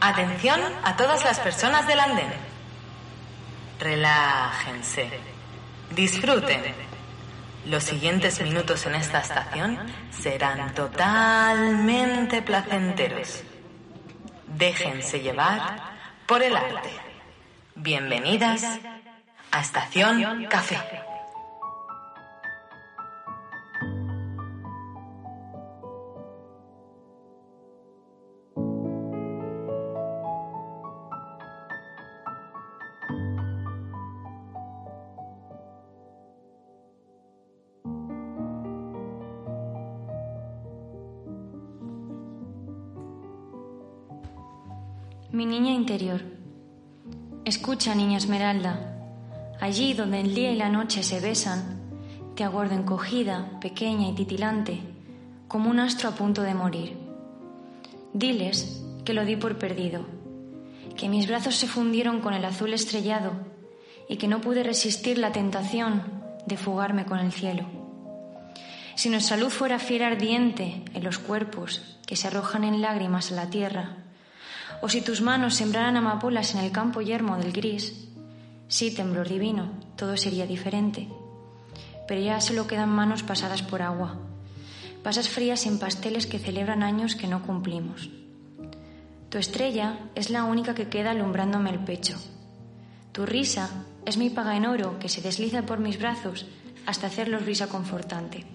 Atención a todas las personas del andén. Relájense. Disfruten. Los siguientes minutos en esta estación serán totalmente placenteros. Déjense llevar por el arte. Bienvenidas a Estación Café. Escucha, niña Esmeralda. Allí donde el día y la noche se besan, te aguardo encogida, pequeña y titilante, como un astro a punto de morir. Diles que lo di por perdido, que mis brazos se fundieron con el azul estrellado y que no pude resistir la tentación de fugarme con el cielo. Si nuestra luz fuera fiera ardiente en los cuerpos que se arrojan en lágrimas a la tierra, o si tus manos sembraran amapolas en el campo yermo del gris, sí, temblor divino, todo sería diferente. Pero ya solo quedan manos pasadas por agua, pasas frías en pasteles que celebran años que no cumplimos. Tu estrella es la única que queda alumbrándome el pecho. Tu risa es mi paga en oro que se desliza por mis brazos hasta hacerlos risa confortante.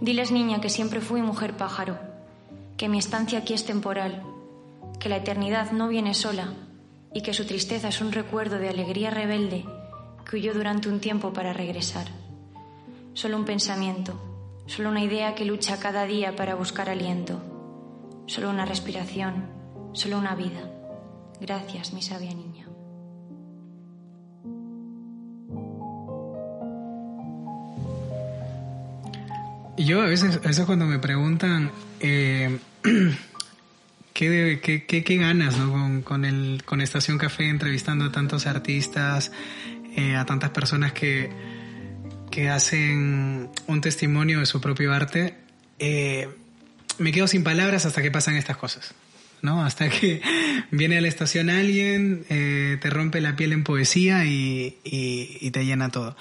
Diles, niña, que siempre fui mujer pájaro, que mi estancia aquí es temporal que la eternidad no viene sola y que su tristeza es un recuerdo de alegría rebelde que huyó durante un tiempo para regresar. Solo un pensamiento, solo una idea que lucha cada día para buscar aliento, solo una respiración, solo una vida. Gracias, mi sabia niña. Yo a veces, cuando me preguntan eh, qué, qué, qué, ganas ¿no? con, el, con Estación Café entrevistando a tantos artistas, eh, a tantas personas que, que hacen un testimonio de su propio arte. Eh, me quedo sin palabras hasta que pasan estas cosas. ¿no? Hasta que viene a la estación alguien, eh, te rompe la piel en poesía y, y, te llena todo.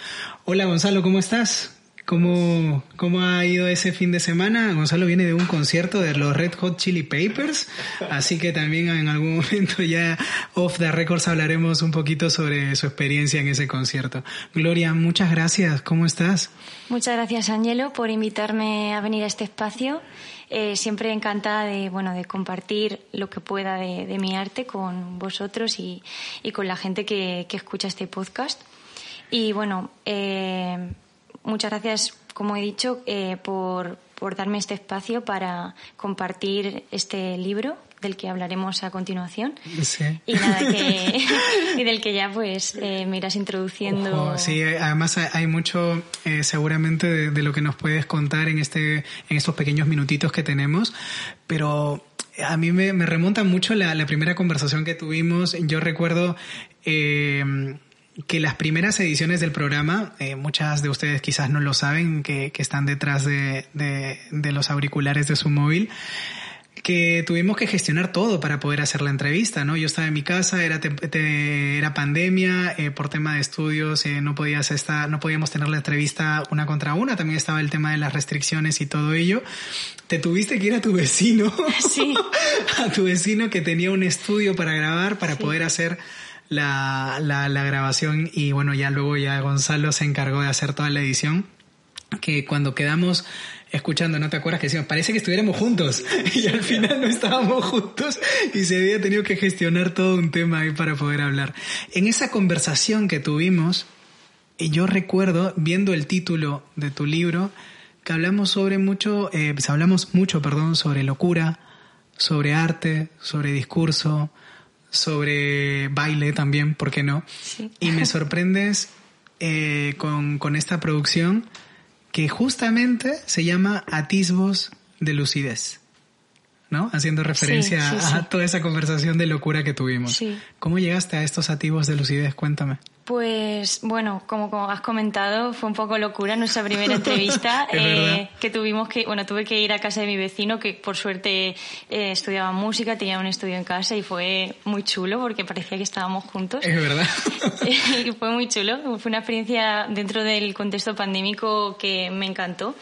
Hola Gonzalo, ¿cómo estás? ¿Cómo, ¿Cómo ha ido ese fin de semana? Gonzalo viene de un concierto de los Red Hot Chili Papers, así que también en algún momento ya off the records hablaremos un poquito sobre su experiencia en ese concierto. Gloria, muchas gracias. ¿Cómo estás? Muchas gracias, Angelo, por invitarme a venir a este espacio. Eh, siempre encantada de, bueno, de compartir lo que pueda de, mi arte con vosotros y, y con la gente que, que, escucha este podcast. Y bueno, eh, muchas gracias, como he dicho, eh, por, por darme este espacio para compartir este libro del que hablaremos a continuación. Sí. Y nada, que, y del que ya pues eh, me irás introduciendo. sí, además hay mucho eh, seguramente de, lo que nos puedes contar en, este, en estos pequeños minutitos que tenemos, pero a mí me, me remonta mucho la, la, primera conversación que tuvimos. Yo recuerdo... Eh, que las primeras ediciones del programa, eh, muchas de ustedes quizás no lo saben, que, que están detrás de, de, de, los auriculares de su móvil, que tuvimos que gestionar todo para poder hacer la entrevista, ¿no? Yo estaba en mi casa, era, te, era pandemia, eh, por tema de estudios eh, no, podías estar, no podíamos tener la entrevista una contra una, también estaba el tema de las restricciones y todo ello. Te tuviste que ir a tu vecino, sí. a tu vecino que tenía un estudio para grabar, para sí. poder hacer la, la, grabación y bueno, ya luego ya Gonzalo se encargó de hacer toda la edición, que cuando quedamos escuchando, ¿no te acuerdas que decíamos, parece que estuviéramos juntos y al final no estábamos juntos y se había tenido que gestionar todo un tema ahí para poder hablar. En esa conversación que tuvimos, yo recuerdo viendo el título de tu libro, que hablamos sobre mucho, eh, pues hablamos mucho, perdón, sobre locura, sobre arte, sobre discurso, sobre baile también, ¿por qué no? Sí. Y me sorprendes eh, con, con, esta producción que justamente se llama Atisbos de Lucidez, ¿no? Haciendo referencia sí, sí, a, a, toda esa conversación de locura que tuvimos. ¿Cómo llegaste a estos atisbos de lucidez? Cuéntame. Pues bueno, como, has comentado, fue un poco locura nuestra primera entrevista, eh, que tuvimos que, bueno, tuve que ir a casa de mi vecino, que por suerte eh, estudiaba música, tenía un estudio en casa y fue muy chulo porque parecía que estábamos juntos. Es verdad. y fue muy chulo, fue una experiencia dentro del contexto pandémico que me encantó.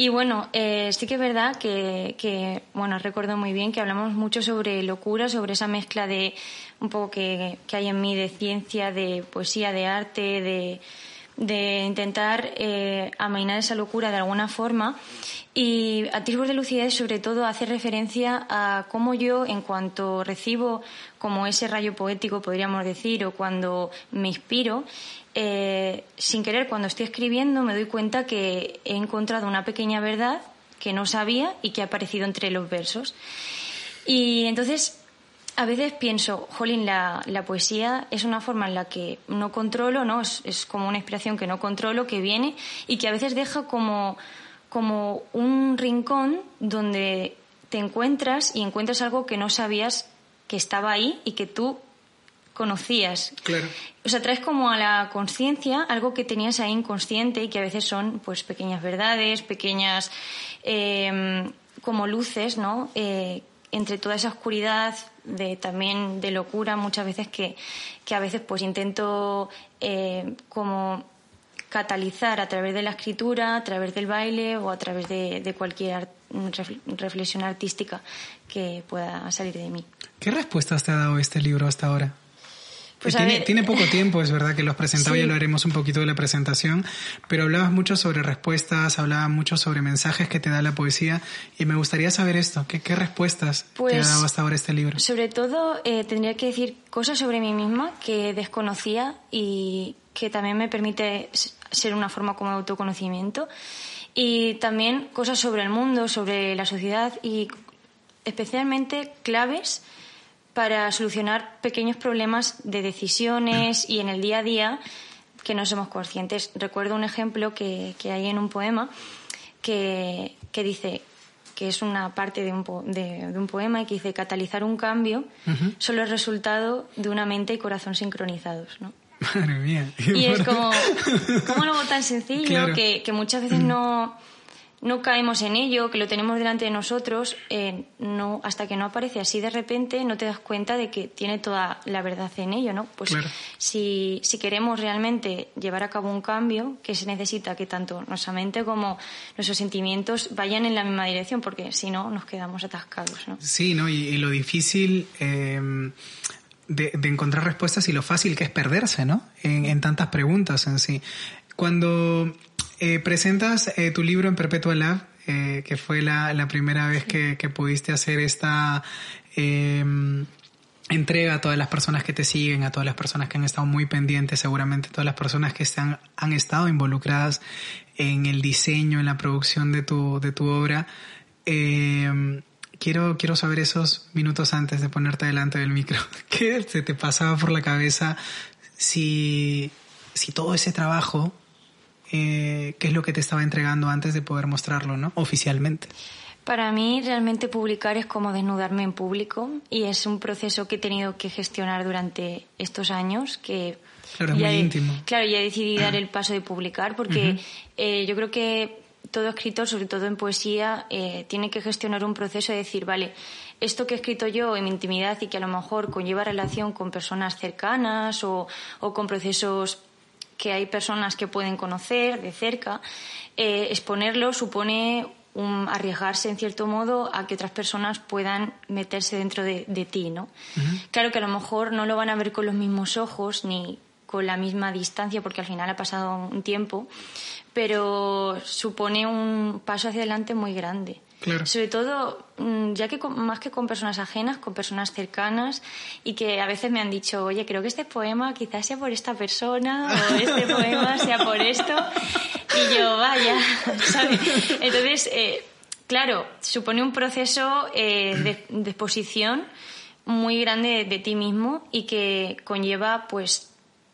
Y bueno, eh, sí que es verdad que, que, bueno, recuerdo muy bien que hablamos mucho sobre locura, sobre esa mezcla de un poco que, hay en mí de ciencia, de poesía, de arte, de, intentar eh, amainar esa locura de alguna forma. Y Atisbos de Lucidez, sobre todo, hace referencia a cómo yo, en cuanto recibo como ese rayo poético, podríamos decir, o cuando me inspiro, eh, sin querer, cuando estoy escribiendo, me doy cuenta que he encontrado una pequeña verdad que no sabía y que ha aparecido entre los versos. Y entonces, a veces pienso, jolín, la, poesía es una forma en la que no controlo, ¿no? Es, como una inspiración que no controlo, que viene y que a veces deja como, como un rincón donde te encuentras y encuentras algo que no sabías que estaba ahí y que tú conocías. Claro. O sea, traes como a la conciencia algo que tenías ahí inconsciente y que a veces son pues pequeñas verdades, pequeñas eh, como luces, ¿no? Eh, entre toda esa oscuridad de también de locura muchas veces que, que a veces pues intento eh, como catalizar a través de la escritura, a través del baile o a través de, de cualquier reflexión artística que pueda salir de mí. ¿Qué respuestas te ha dado este libro hasta ahora? Pues tiene, poco tiempo, es verdad que lo has presentado, ya lo haremos un poquito de la presentación, pero hablabas mucho sobre respuestas, hablabas mucho sobre mensajes que te da la poesía y me gustaría saber esto, ¿qué, qué respuestas te ha pues, dado hasta ahora este libro? Sobre todo eh, tendría que decir cosas sobre mí misma que desconocía y que también me permite ser una forma como de autoconocimiento y también cosas sobre el mundo, sobre la sociedad y especialmente claves para solucionar pequeños problemas de decisiones y en el día a día que no somos conscientes. Recuerdo un ejemplo que, hay en un poema que, dice que es una parte de un, de, un, poema y que dice catalizar un cambio solo es resultado de una mente y corazón sincronizados, ¿no? Madre mía. Y es como, como algo tan sencillo que, que, muchas veces no, no caemos en ello, que lo tenemos delante de nosotros, eh, no, hasta que no aparece así de repente, no te das cuenta de que tiene toda la verdad en ello, ¿no? Pues si, si queremos realmente llevar a cabo un cambio, que se necesita que tanto nuestra mente como nuestros sentimientos vayan en la misma dirección, porque si no, nos quedamos atascados, ¿no? Sí, ¿no? Y, lo difícil eh, de, encontrar respuestas y lo fácil que es perderse, ¿no? En, en tantas preguntas en sí. Cuando eh, presentas eh, tu libro en Perpetua Lab, eh, que fue la, la primera vez que, que, pudiste hacer esta em, entrega a todas las personas que te siguen, a todas las personas que han estado muy pendientes, seguramente todas las personas que están, han estado involucradas en el diseño, en la producción de tu, de tu obra. Em, quiero, quiero saber esos minutos antes de ponerte delante del micro. ¿Qué te pasaba por la cabeza si, si todo ese trabajo eh, qué es lo que te estaba entregando antes de poder mostrarlo, ¿no? Oficialmente. Para mí realmente publicar es como desnudarme en público y es un proceso que he tenido que gestionar durante estos años que claro, es muy íntimo. Claro, ya decidí dar el paso de publicar porque eh, yo creo que todo escritor, sobre todo en poesía, eh, tiene que gestionar un proceso de decir, vale, esto que he escrito yo en mi intimidad y que a lo mejor conlleva relación con personas cercanas o, o con procesos que hay personas que pueden conocer de cerca, eh, exponerlo supone un, arriesgarse en cierto modo a que otras personas puedan meterse dentro de, ti, ¿no? Claro que a lo mejor no lo van a ver con los mismos ojos ni con la misma distancia porque al final ha pasado un tiempo, pero supone un paso hacia adelante muy grande. Sobre todo, mm, ya que más que con personas ajenas, con personas cercanas y que a veces me han dicho, oye, creo que este poema quizás sea por esta persona o este poema sea por esto. Y yo, vaya, ¿sabes? Entonces, eh, claro, supone un proceso eh, de, exposición muy grande de, ti mismo y que conlleva, pues,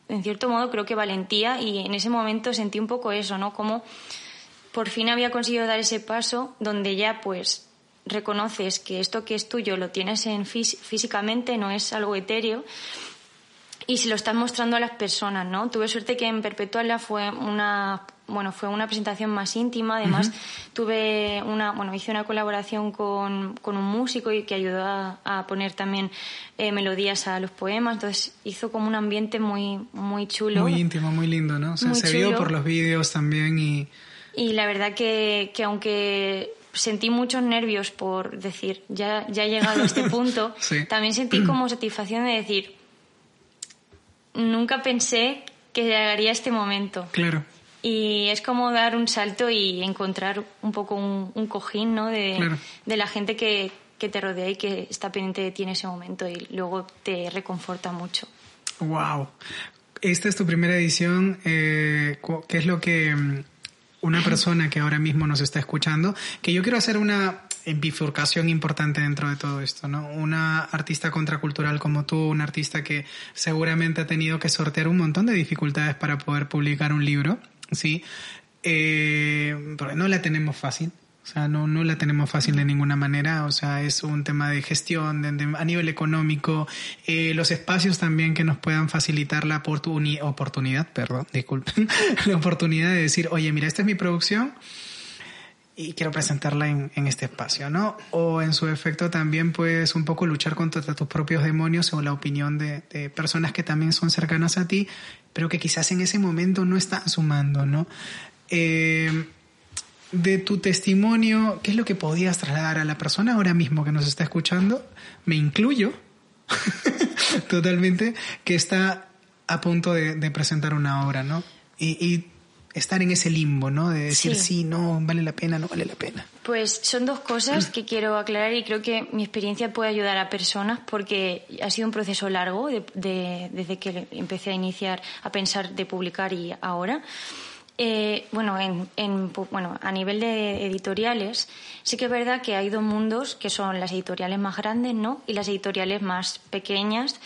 en cierto modo, creo que valentía y en ese momento sentí un poco eso, ¿no? Como por fin había conseguido dar ese paso donde ya pues reconoces que esto que es tuyo lo tienes en físicamente, no es algo etéreo y se lo estás mostrando a las personas, ¿no? Tuve suerte que en Perpetuala fue una bueno, fue una presentación más íntima. Además, tuve una, bueno, hice una colaboración con, con un músico y que ayudó a, poner también eh, melodías a los poemas. Entonces, hizo como un ambiente muy, muy chulo. Muy íntimo, muy lindo, ¿no? O sea, se vio por los vídeos también y... Y la verdad que, que aunque sentí muchos nervios por decir, ya, ya he llegado a este punto, también sentí como satisfacción de decir, nunca pensé que llegaría este momento. Claro. Y es como dar un salto y encontrar un poco un, cojín ¿no? de, de la gente que, que, te rodea y que está pendiente de ti en ese momento y luego te reconforta mucho. ¡Wow! Esta es tu primera edición. Eh, ¿Qué es lo que mm, una persona que ahora mismo nos está escuchando, que yo quiero hacer una bifurcación importante dentro de todo esto, ¿no? Una artista contracultural como tú, un artista que seguramente ha tenido que sortear un montón de dificultades para poder publicar un libro, ¿sí? Eh, porque no la tenemos fácil. O sea, no, no la tenemos fácil de ninguna manera. O sea, es un tema de gestión a nivel económico, eh, los espacios también que nos puedan facilitar la oportunidad, perdón, disculpen, la oportunidad de decir, oye, mira, esta es mi producción y quiero presentarla en, en, este espacio, ¿no? O en su efecto también pues un poco luchar contra tus propios demonios o la opinión de, de, personas que también son cercanas a ti, pero que quizás en ese momento no están sumando, ¿no? Eh, de tu testimonio, ¿qué es lo que podías trasladar a la persona ahora mismo que nos está escuchando? Me incluyo totalmente, que está a punto de, de presentar una obra, ¿no? Y, y estar en ese limbo, ¿no? De decir sí. no, vale la pena, no vale la pena. Pues son dos cosas que quiero aclarar y creo que mi experiencia puede ayudar a personas porque ha sido un proceso largo de, desde que empecé a iniciar a pensar de publicar y ahora. Eh, bueno, en, en, bueno, a nivel de editoriales, sí que es verdad que hay dos mundos que son las editoriales más grandes, ¿no? Y las editoriales más pequeñas.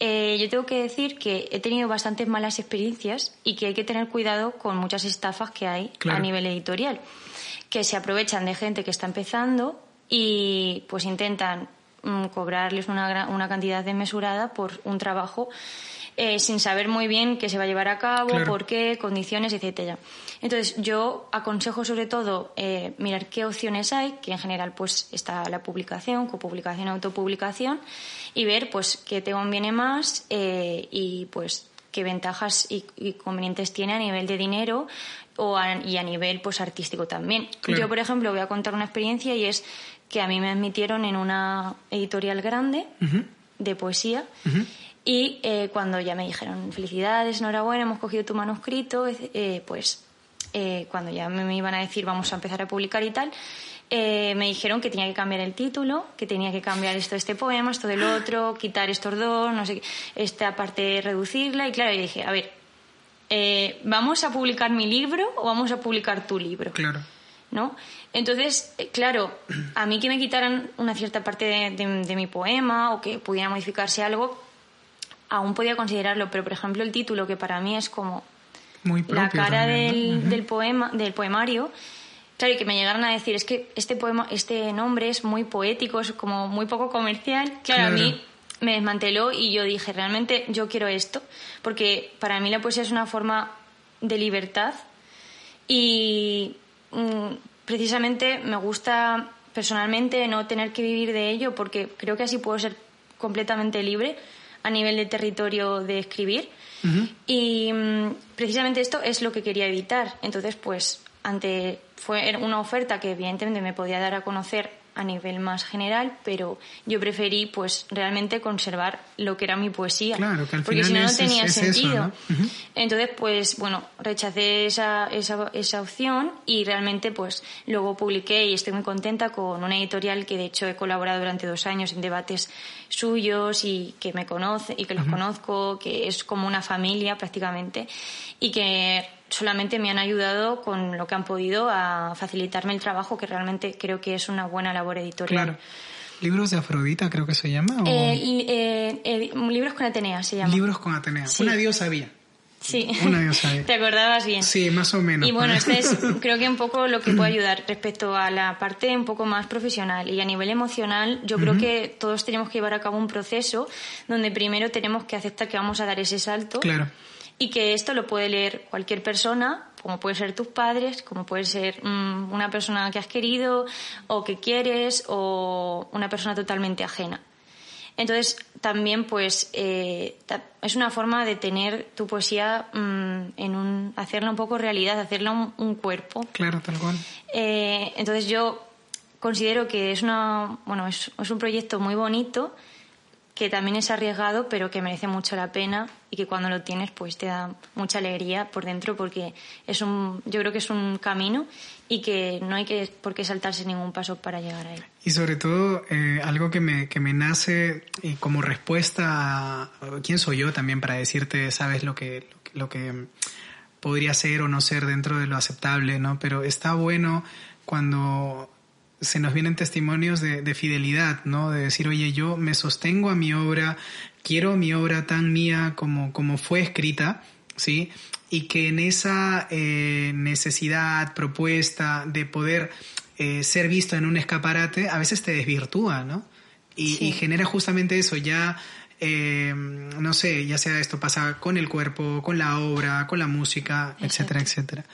Eh, yo tengo que decir que he tenido bastantes malas experiencias y que hay que tener cuidado con muchas estafas que hay a nivel editorial, que se aprovechan de gente que está empezando y pues intentan mm, cobrarles una, una cantidad desmesurada por un trabajo eh, sin saber muy bien qué se va a llevar a cabo, por qué, condiciones, etcétera. Entonces, yo aconsejo sobre todo eh, mirar qué opciones hay, que en general pues está la publicación, copublicación, autopublicación, y ver pues qué te conviene más eh, y pues qué ventajas y, convenientes tiene a nivel de dinero o y a nivel pues artístico también. Yo, por ejemplo, voy a contar una experiencia y es que a mí me admitieron en una editorial grande de poesía. Y eh, cuando ya me dijeron, felicidades, enhorabuena, hemos cogido tu manuscrito, eh, pues eh, cuando ya me, iban a decir vamos a empezar a publicar y tal, me dijeron que tenía que cambiar el título, que tenía que cambiar esto de este poema, esto del otro, quitar estos dos, no sé, esta parte reducirla. Y claro, yo dije, a ver, ¿vamos a publicar mi libro o vamos a publicar tu libro? Claro. ¿No? Entonces, claro, a mí que me quitaran una cierta parte de mi poema o que pudiera modificarse algo, aún podía considerarlo, pero por ejemplo el título, que para mí es como la cara del, del, poema, del poemario, claro, y que me llegaron a decir, es que este poema, este nombre es muy poético, es como muy poco comercial, claro, a mí me desmanteló y yo dije, realmente yo quiero esto, porque para mí la poesía es una forma de libertad y mm, precisamente me gusta personalmente no tener que vivir de ello porque creo que así puedo ser completamente libre a nivel de territorio de escribir. Y mm, precisamente esto es lo que quería evitar. Entonces, pues, ante fue una oferta que evidentemente me podía dar a conocer a nivel más general, pero yo preferí pues realmente conservar lo que era mi poesía, claro, que al porque si no no tenía sentido. ¿no? Entonces pues bueno, rechacé esa, esa, esa opción y realmente pues luego publiqué y estoy muy contenta con una editorial que de hecho he colaborado durante dos años en debates suyos y que me conoce y que los conozco, que es como una familia prácticamente y que solamente me han ayudado con lo que han podido a facilitarme el trabajo, que realmente creo que es una buena labor editorial. Claro. ¿Libros de Afrodita creo que se llama? Eh, eh, eh, libros con Atenea se llama. Libros con Atenea. Una diosa había. Sí. Una diosa E. Te acordabas bien. Sí, más o menos. Y bueno, este es creo que un poco lo que puede ayudar respecto a la parte un poco más profesional y a nivel emocional, yo creo que todos tenemos que llevar a cabo un proceso donde primero tenemos que aceptar que vamos a dar ese salto. Claro. Y que esto lo puede leer cualquier persona, como puede ser tus padres, como puede ser mm, una persona que has querido o que quieres o una persona totalmente ajena. Entonces, también, pues, eh, es una forma de tener tu poesía mm, en un, hacerla un poco realidad, hacerla un, un cuerpo. Claro, tal cual. Eh, entonces, yo considero que es una, bueno, es, es un proyecto muy bonito, que también es arriesgado, pero que merece mucho la pena y que cuando lo tienes, pues te da mucha alegría por dentro, porque es un, yo creo que es un camino y que no hay que por qué saltarse ningún paso para llegar a él. Y sobre todo, eh, algo que me, que me nace y como respuesta a quién soy yo también para decirte, sabes lo que, lo lo que podría ser o no ser dentro de lo aceptable, ¿no? Pero está bueno cuando se nos vienen testimonios de, de fidelidad, ¿no? De decir, oye, yo me sostengo a mi obra, quiero mi obra tan mía como, como fue escrita, ¿sí? Y que en esa eh, necesidad, propuesta de poder eh, ser visto en un escaparate, a veces te desvirtúa, ¿no? Y, Sí. y genera justamente eso, ya, eh, no sé, ya sea esto pasa con el cuerpo, con la obra, con la música, etcétera, etcétera.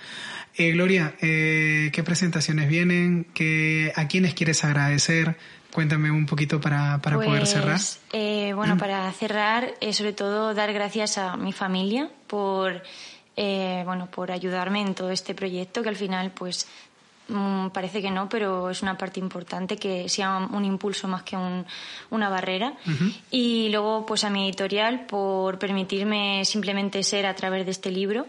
Eh, Gloria, eh, ¿qué presentaciones vienen? ¿Qué, ¿A quiénes quieres agradecer? Cuéntame un poquito para, para poder Pues, cerrar. eh, bueno, para cerrar, eh, sobre todo dar gracias a mi familia por, eh, bueno, por ayudarme en todo este proyecto, que al final, pues, mm, parece que no, pero es una parte importante que sea un impulso más que un- una barrera. Y luego, pues, a mi editorial por permitirme simplemente ser a través de este libro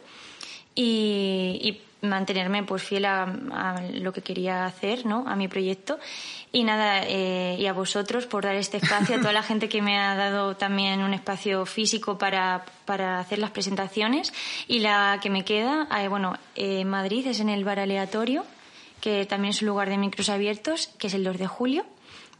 y, y mantenerme pues fiel a, a lo que quería hacer, ¿no? A mi proyecto. Y nada, eh, y a vosotros por dar este espacio, a toda la gente que me ha dado también un espacio físico para, para hacer las presentaciones. Y la que me queda, eh, bueno, eh, Madrid es en el bar aleatorio, que también es un lugar de micros abiertos, que es el 2 de julio,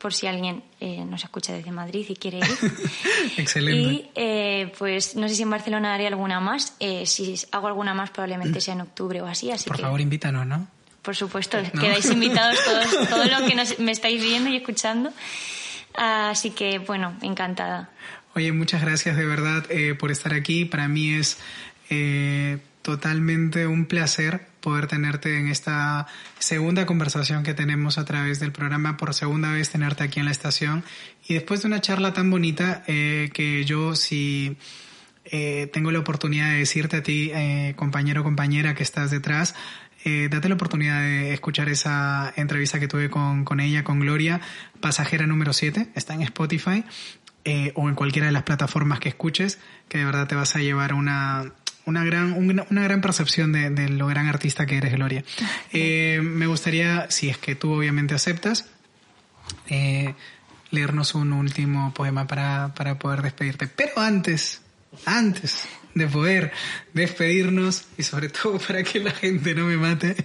por si alguien eh, nos escucha desde Madrid y quiere ir. Excelente. Y eh, pues no sé si en Barcelona haré alguna más. Eh, si hago alguna más probablemente sea en octubre o así. Así Por que, favor, invítanos, ¿no? por supuesto, ¿No? quedáis invitados todos, todo lo que nos- me estáis viendo y escuchando. Así que bueno, encantada. Oye, muchas gracias de verdad eh, por estar aquí. Para mí es eh, totalmente un placer poder tenerte en esta segunda conversación que tenemos a través del programa, por segunda vez tenerte aquí en la estación. Y después de una charla tan bonita eh, que yo si eh, tengo la oportunidad de decirte a ti, eh, compañero o compañera que estás detrás, eh, date la oportunidad de escuchar esa entrevista que tuve con, con ella, con Gloria, pasajera número 7, está en Spotify eh, o en cualquiera de las plataformas que escuches, que de verdad te vas a llevar una, una, gran, una, una gran percepción de, de lo gran artista que eres, Gloria. Eh, me gustaría, si es que tú obviamente aceptas, eh, leernos un último poema para, para poder despedirte. Pero antes, antes de poder despedirnos y sobre todo para que la gente no me mate,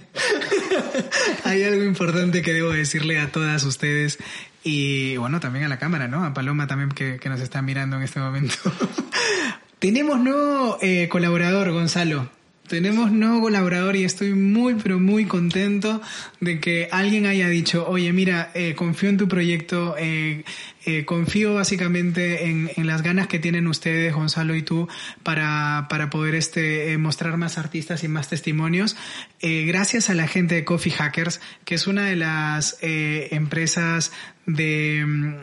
hay algo importante que debo decirle a todas ustedes y bueno, también a la cámara, ¿no? A Paloma también que, que nos está mirando en este momento. Tenemos nuevo eh, colaborador, Gonzalo. Tenemos nuevo colaborador y estoy muy, pero muy contento de que alguien haya dicho, oye, mira, eh, confío en tu proyecto, eh, eh, confío básicamente en, en, las ganas que tienen ustedes, Gonzalo y tú, para, para poder este, eh, mostrar más artistas y más testimonios. Eh, gracias a la gente de Coffee Hackers, que es una de las empresas de,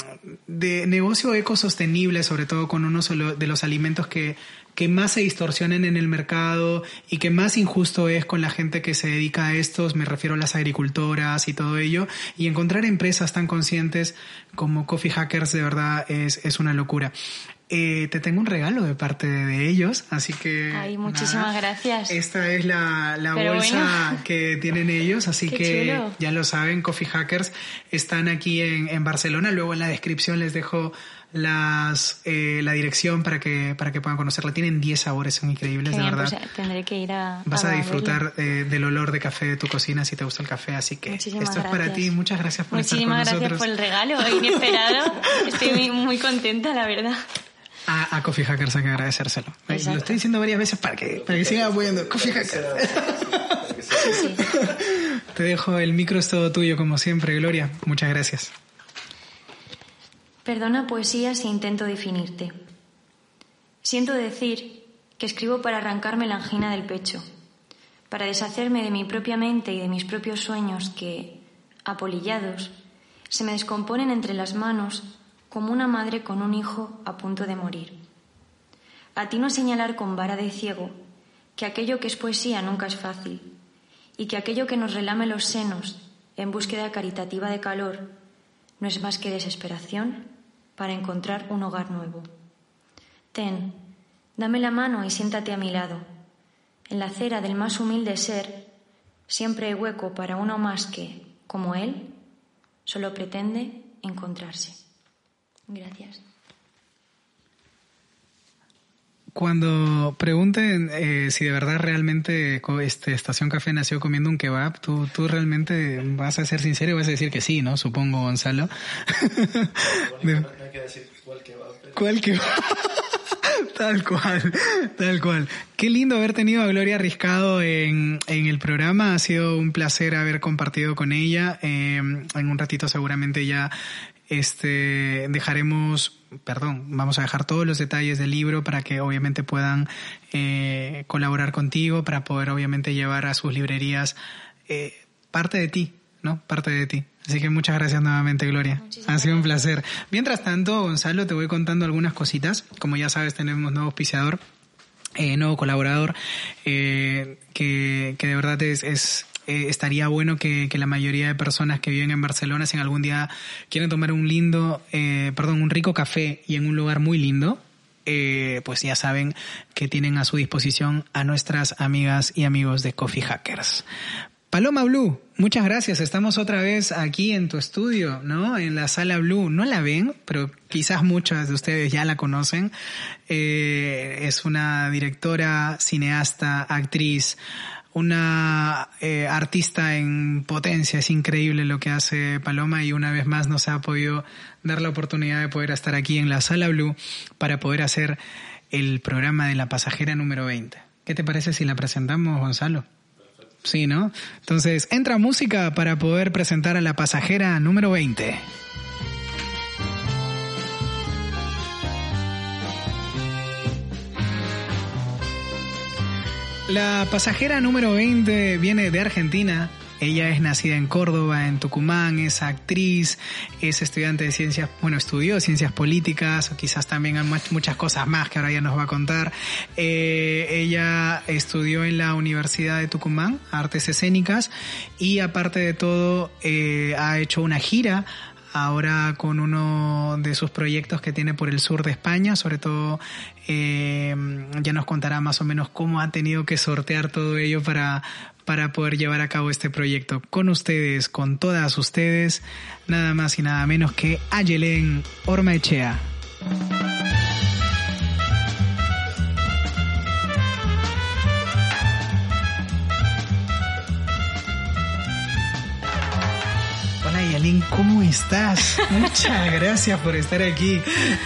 de negocio ecosostenible, sobre todo con uno de los alimentos que que más se distorsionen en el mercado y que más injusto es con la gente que se dedica a estos, me refiero a las agricultoras y todo ello, y encontrar empresas tan conscientes como Coffee Hackers de verdad es, es una locura. Eh, te tengo un regalo de parte de ellos, así que... Ay, muchísimas nada, gracias. Esta es la, la bolsa bueno. que tienen ellos, así que chulo. ya lo saben, Coffee Hackers están aquí en, en Barcelona, luego en la descripción les dejo las eh, la dirección para que para que puedan conocerla. Tienen 10 sabores, son increíbles, de verdad. pues, tendré que ir a. Vas a disfrutar eh, del olor de café de tu cocina si te gusta el café, así que Muchísimas esto es para ti. Muchas gracias por Muchísimas estar con gracias nosotros. por el regalo, inesperado. Estoy muy, muy contenta, la verdad. A, a Coffee Hackers hay que agradecérselo. Lo estoy diciendo varias veces para que, para que sigan apoyando. Coffee Hackers. Te dejo el micro, es todo tuyo como siempre, Gloria. Muchas gracias. Perdona poesía si intento definirte. Siento decir que escribo para arrancarme la angina del pecho, para deshacerme de mi propia mente y de mis propios sueños que, apolillados, se me descomponen entre las manos como una madre con un hijo a punto de morir. A ti no señalar con vara de ciego que aquello que es poesía nunca es fácil y que aquello que nos relame los senos en búsqueda caritativa de calor no es más que desesperación para encontrar un hogar nuevo. Ten, dame la mano y siéntate a mi lado. En la acera del más humilde ser siempre hay hueco para uno más que, como él, solo pretende encontrarse. Gracias. Cuando pregunten eh, si de verdad realmente este, Estación Café nació comiendo un kebab, ¿tú, tú realmente vas a ser sincero y vas a decir que sí, ¿no? Supongo, Gonzalo. no hay que decir cuál kebab. ¿Cuál kebab? Tal cual, tal cual. Qué lindo haber tenido a Gloria Riscado en, en el programa. Ha sido un placer haber compartido con ella. Eh, en un ratito seguramente ya este, dejaremos, perdón, vamos a dejar todos los detalles del libro para que obviamente puedan eh, colaborar contigo, para poder obviamente llevar a sus librerías eh, parte de ti, ¿no? Parte de ti. Así que muchas gracias nuevamente, Gloria. ha sido un placer. Mientras tanto, Gonzalo, te voy contando algunas cositas. Como ya sabes, tenemos nuevo auspiciador, eh, nuevo colaborador, eh, que, que de verdad es, es eh, estaría bueno que, que, la mayoría de personas que viven en Barcelona, si en algún día quieren tomar un lindo, eh, perdón, un rico café y en un lugar muy lindo, eh, pues ya saben que tienen a su disposición a nuestras amigas y amigos de Coffee Hackers. Paloma Blue, muchas gracias. Estamos otra vez aquí en tu estudio, ¿no? En la sala Blue. No la ven, pero quizás muchas de ustedes ya la conocen. Eh, es una directora, cineasta, actriz, una eh, artista en potencia, es increíble lo que hace Paloma y una vez más nos ha podido dar la oportunidad de poder estar aquí en la sala Blue para poder hacer el programa de la pasajera número 20. ¿Qué te parece si la presentamos, Gonzalo? Sí, ¿no? Entonces, entra música para poder presentar a la pasajera número 20. La pasajera número 20 viene de Argentina. Ella es nacida en Córdoba, en Tucumán, es actriz, es estudiante de ciencias, bueno, estudió ciencias políticas, o quizás también hay muchas cosas más que ahora ya nos va a contar. Eh, ella estudió en la Universidad de Tucumán, artes escénicas, y aparte de todo, eh, ha hecho una gira ahora con uno de sus proyectos que tiene por el sur de España, sobre todo eh, ya nos contará más o menos cómo ha tenido que sortear todo ello para, para poder llevar a cabo este proyecto con ustedes, con todas ustedes, nada más y nada menos que Ayelen Ormaechea. Ayalín, ¿cómo estás? Muchas gracias por estar aquí.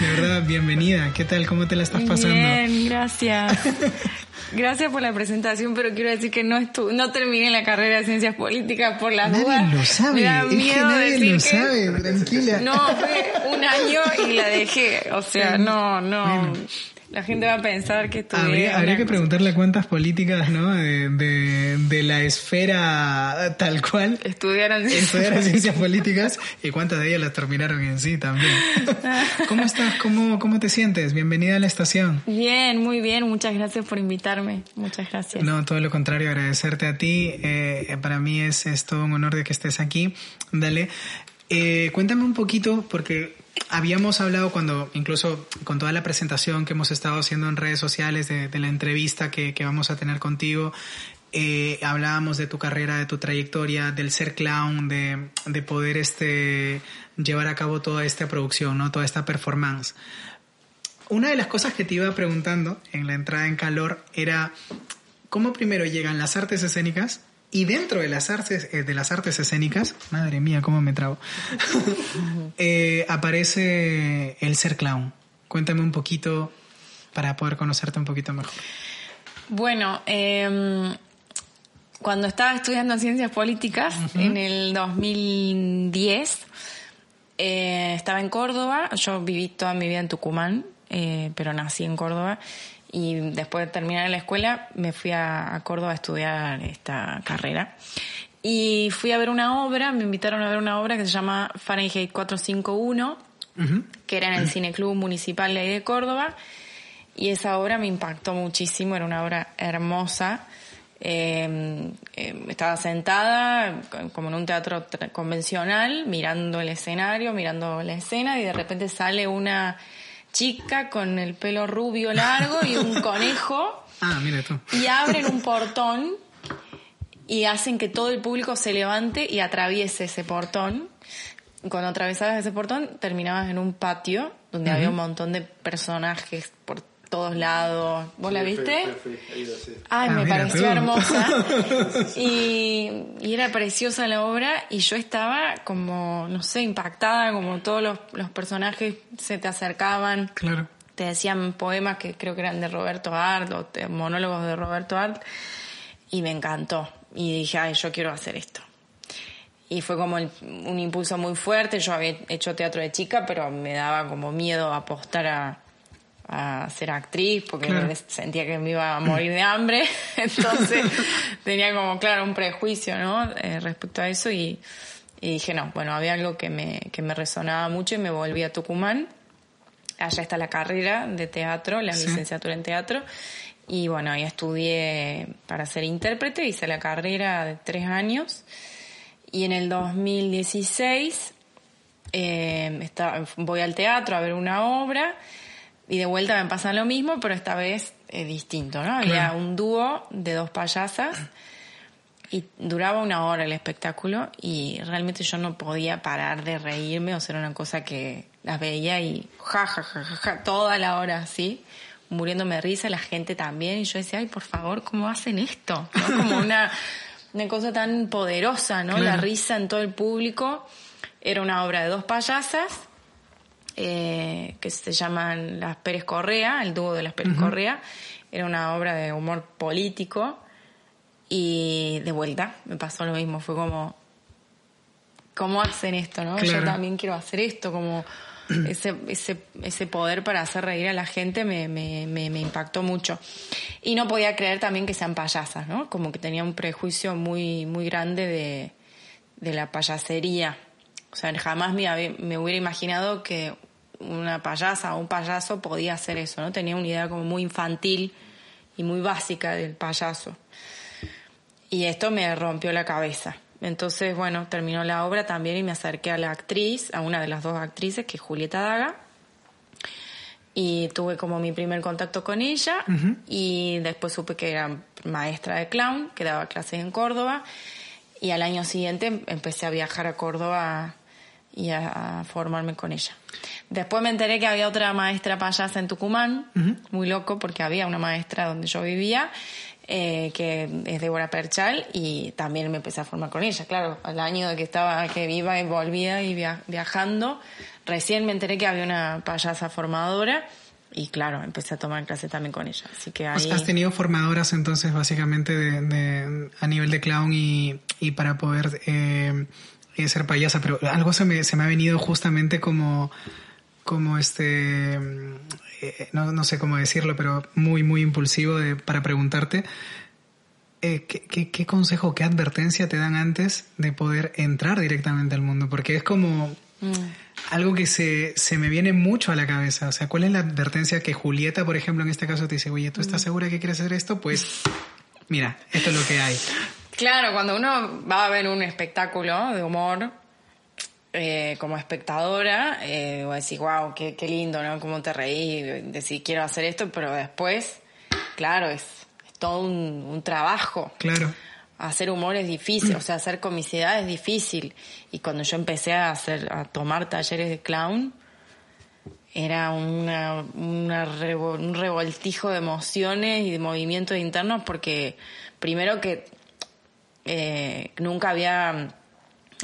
De verdad, bienvenida. ¿Qué tal? ¿Cómo te la estás pasando? Bien, gracias. Gracias por la presentación, pero quiero decir que no estu no terminé la carrera de ciencias políticas por las nadie dudas. lo sabe, Me da es que miedo nadie decir lo que- sabe, tranquila. No, fue un año y la dejé. O sea, no, no. Bueno. La gente va a pensar que estudié. Habría, que preguntarle cuántas políticas, ¿no? De, de, de la esfera tal cual. Estudiaron Estudiaron ciencias políticas y cuántas de ellas las terminaron en sí también. ¿Cómo estás? ¿Cómo, ¿Cómo te sientes? Bienvenida a la estación. Bien, muy bien. Muchas gracias por invitarme. Muchas gracias. No, todo lo contrario, agradecerte a ti. Eh, para mí es, es todo un honor de que estés aquí. Dale. Eh, cuéntame un poquito, porque habíamos hablado cuando, incluso con toda la presentación que hemos estado haciendo en redes sociales de, la entrevista que, que vamos a tener contigo, eh, hablábamos de tu carrera, de tu trayectoria, del ser clown, de, de poder este, llevar a cabo toda esta producción, ¿no? toda esta performance. Una de las cosas que te iba preguntando en la entrada en calor era cómo primero llegan las artes escénicas y dentro de las artes, eh, de las artes escénicas, madre mía, cómo me trago, eh, aparece el ser clown. Cuéntame un poquito para poder conocerte un poquito mejor. Bueno, eh, cuando estaba estudiando ciencias políticas en el 2010, eh, estaba en Córdoba. Yo viví toda mi vida en Tucumán, eh, pero nací en Córdoba. Y después de terminar la escuela, me fui a, a Córdoba a estudiar esta carrera. Y fui a ver una obra, me invitaron a ver una obra que se llama Fahrenheit 451, que era en el Cineclub Municipal de ahí de Córdoba. Y esa obra me impactó muchísimo, era una obra hermosa. Eh, eh, estaba sentada como en un teatro convencional, mirando el escenario, mirando la escena, y de repente sale una chica con el pelo rubio largo y un conejo, Ah, mira tú. y abren un portón y hacen que todo el público se levante y atraviese ese portón. Cuando atravesabas ese portón, terminabas en un patio donde había un montón de personajes por todos lados. ¿Vos la viste? Fui, fui, sí. Ay, Ah, me mira pareció tú. hermosa. Y, y era preciosa la obra y yo estaba como, no sé, impactada, como todos los, los personajes se te acercaban, Claro. te decían poemas que creo que eran de Roberto Art o te- monólogos de Roberto Art y me encantó. Y dije, ay, yo quiero hacer esto. Y fue como el- un impulso muy fuerte. Yo había hecho teatro de chica, pero me daba como miedo apostar a, a ser actriz porque Claro. sentía que me iba a morir de hambre. Entonces tenía como, claro, un prejuicio, ¿no? Eh, respecto a eso y, y dije, no, bueno, había algo que me, que me resonaba mucho y me volví a Tucumán. Allá está la carrera de teatro, la Sí. licenciatura en teatro. Y bueno, ahí estudié para ser intérprete, hice la carrera de tres años. Y en el 2016 eh, está- voy al teatro a ver una obra y de vuelta me pasa lo mismo, pero esta vez es distinto, ¿no? Había Claro. un dúo de dos payasas y duraba una hora el espectáculo y realmente yo no podía parar de reírme, o sea, era una cosa que las veía y ja, ja, ja, ja, ja, toda la hora así, muriéndome de risa, la gente también, y yo decía, ay, por favor, ¿cómo hacen esto? ¿No? Como una, una cosa tan poderosa, ¿no? La risa en todo el público. Era una obra de dos payasas, eh, que se llaman Las Pérez Correa, el dúo de las Pérez Correa. Era una obra de humor político y de vuelta me pasó lo mismo, fue como, ¿cómo hacen esto, no? Yo también quiero hacer esto, como ese, ese, ese poder para hacer reír a la gente me, me, me, me impactó mucho. Y no podía creer también que sean payasas, ¿no? Como que tenía un prejuicio muy, muy grande de, de la payasería. O sea, jamás me, me hubiera imaginado que una payasa o un payaso podía hacer eso, ¿no? Tenía una idea como muy infantil y muy básica del payaso. Y esto me rompió la cabeza. Entonces, bueno, terminó la obra también y me acerqué a la actriz, a una de las dos actrices, que es Julieta Daga. Y tuve como mi primer contacto con ella. Y después supe que era maestra de clown, que daba clases en Córdoba. Y al año siguiente empecé a viajar a Córdoba y a, a formarme con ella. Después me enteré que había otra maestra payasa en Tucumán, muy loco porque había una maestra donde yo vivía, eh, que es Débora Perchal, y también me empecé a formar con ella. Claro, al año de que estaba, que iba y volvía y via- viajando, recién me enteré que había una payasa formadora y claro, empecé a tomar clases también con ella. Así que ahí... has tenido formadoras entonces básicamente de, de- a nivel de clown y, y para poder eh, eh, ser payasa, pero algo se me, se me ha venido justamente como, como este, mm, eh, no, no sé cómo decirlo, pero muy, muy impulsivo de- para preguntarte. eh, ¿qué, qué, qué consejo, qué advertencia te dan antes de poder entrar directamente al mundo? Porque es como Mm. algo que se, se me viene mucho a la cabeza. O sea, ¿cuál es la advertencia que Julieta, por ejemplo, en este caso te dice, oye, ¿tú estás segura que quieres hacer esto? Pues, mira, esto es lo que hay. Claro, cuando uno va a ver un espectáculo de humor eh, como espectadora, eh, vos decís, wow, qué, qué lindo, ¿no? Cómo te reí, decís, quiero hacer esto, pero después, claro, es, es todo un, un trabajo. Claro. Hacer humor es difícil, o sea, hacer comicidad es difícil. Y cuando yo empecé a hacer, a tomar talleres de clown, era una, un revoltijo de emociones y de movimientos internos porque primero que eh, nunca había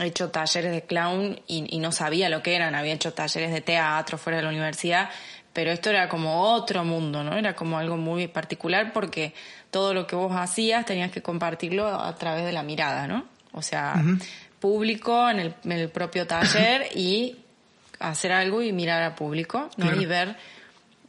hecho talleres de clown y, y no sabía lo que eran, había hecho talleres de teatro fuera de la universidad, pero esto era como otro mundo, ¿no? Era como algo muy particular porque todo lo que vos hacías tenías que compartirlo a través de la mirada, ¿no? O sea, público en el, en el propio taller y hacer algo y mirar al público, ¿no? Claro. Y ver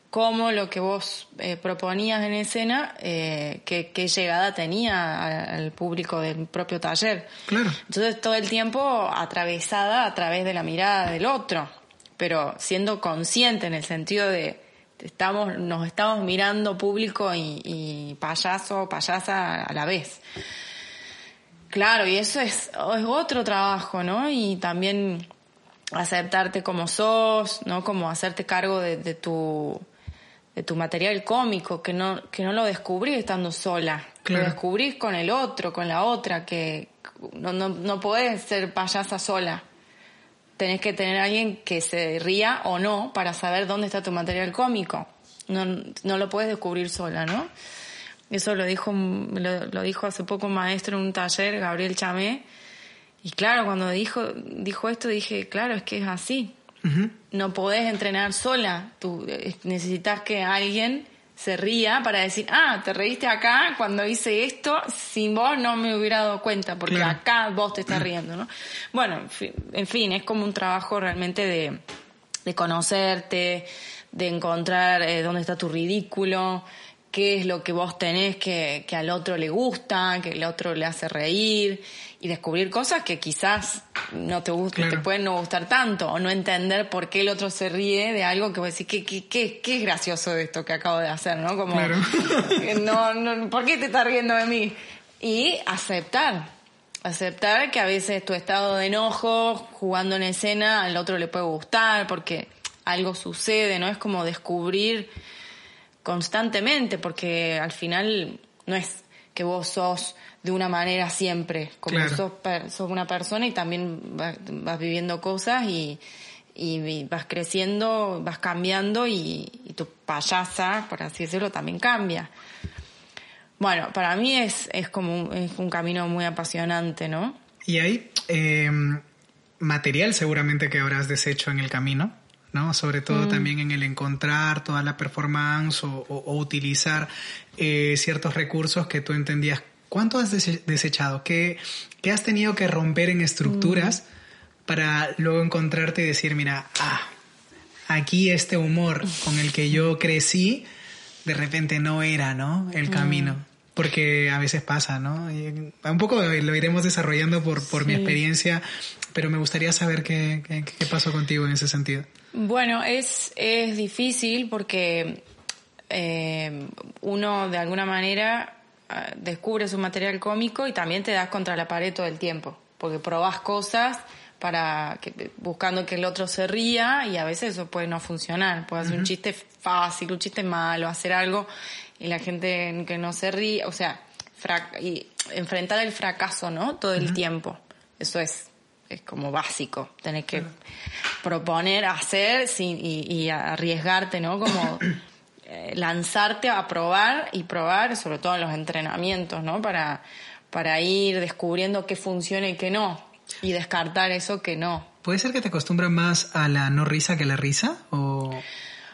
cómo lo que vos eh, proponías en escena, eh, qué, qué llegada tenía al público del propio taller. Claro. Entonces todo el tiempo atravesada a través de la mirada del otro, pero siendo consciente en el sentido de estamos, nos estamos mirando público y, y payaso o payasa a la vez. Claro, y eso es, es otro trabajo, ¿no? Y también aceptarte como sos, ¿no? Como hacerte cargo de, de tu de tu material cómico, que no, que no lo descubrís estando sola, Claro. lo descubrís con el otro, con la otra, que no, no, no podés ser payasa sola. Tenés que tener a alguien que se ría o no para saber dónde está tu material cómico. No, no lo puedes descubrir sola, ¿no? Eso lo dijo, lo dijo hace poco un maestro en un taller, Gabriel Chamé. Y claro, cuando dijo, dijo esto dije, claro, es que es así. No podés entrenar sola. Tú eh, necesitas que alguien se ría para decir, ah, te reíste acá cuando hice esto, sin vos no me hubiera dado cuenta, porque Claro. acá vos te estás riendo, ¿no? Bueno, en fin, en fin, es como un trabajo realmente de, de conocerte, de encontrar eh, dónde está tu ridículo, qué es lo que vos tenés que, que al otro le gusta, que el otro le hace reír y descubrir cosas que quizás no te Claro. te pueden no gustar tanto o no entender por qué el otro se ríe de algo que vos decís, ¿qué, qué, qué, qué es gracioso de esto que acabo de hacer? ¿no? Como, Claro. no, no, ¿por qué te estás riendo de mí? Y aceptar, aceptar que a veces tu estado de enojo jugando en escena al otro le puede gustar porque algo sucede, ¿no? Es como descubrir constantemente porque al final no es que vos sos de una manera siempre, como Claro. sos, per- sos una persona y también vas, vas viviendo cosas y, y vas creciendo, vas cambiando y, y tu payasa, por así decirlo, también cambia. Bueno, para mí es, es como un, es un camino muy apasionante, ¿no? Y hay eh, material seguramente que habrás deshecho en el camino, ¿no? Sobre todo también en el encontrar toda la performance o, o- o utilizar eh, ciertos recursos que tú entendías. ¿Cuánto has dese- desechado? ¿Qué, qué has tenido que romper en estructuras para luego encontrarte y decir, mira, ah, aquí este humor con el que yo crecí, de repente no era, ¿no? El camino. Porque a veces pasa, ¿no? Y un poco lo iremos desarrollando por, por mi Sí. experiencia, pero me gustaría saber qué, qué, qué pasó contigo en ese sentido. Bueno, es, es difícil porque eh, uno de alguna manera ah, descubre su material cómico y también te das contra la pared todo el tiempo, porque probás cosas para que, buscando que el otro se ría y a veces eso puede no funcionar, puede hacer un chiste fácil, un chiste malo, hacer algo y la gente que no se ríe, o sea, y enfrentar el fracaso, ¿no? Todo el tiempo. Eso es es como básico. Tenés que proponer, hacer sin, y, y arriesgarte, ¿no? Como lanzarte a probar y probar, sobre todo en los entrenamientos, ¿no? Para, para ir descubriendo qué funciona y qué no. Y descartar eso que no. ¿Puede ser que te acostumbras más a la no risa que a la risa? ¿O,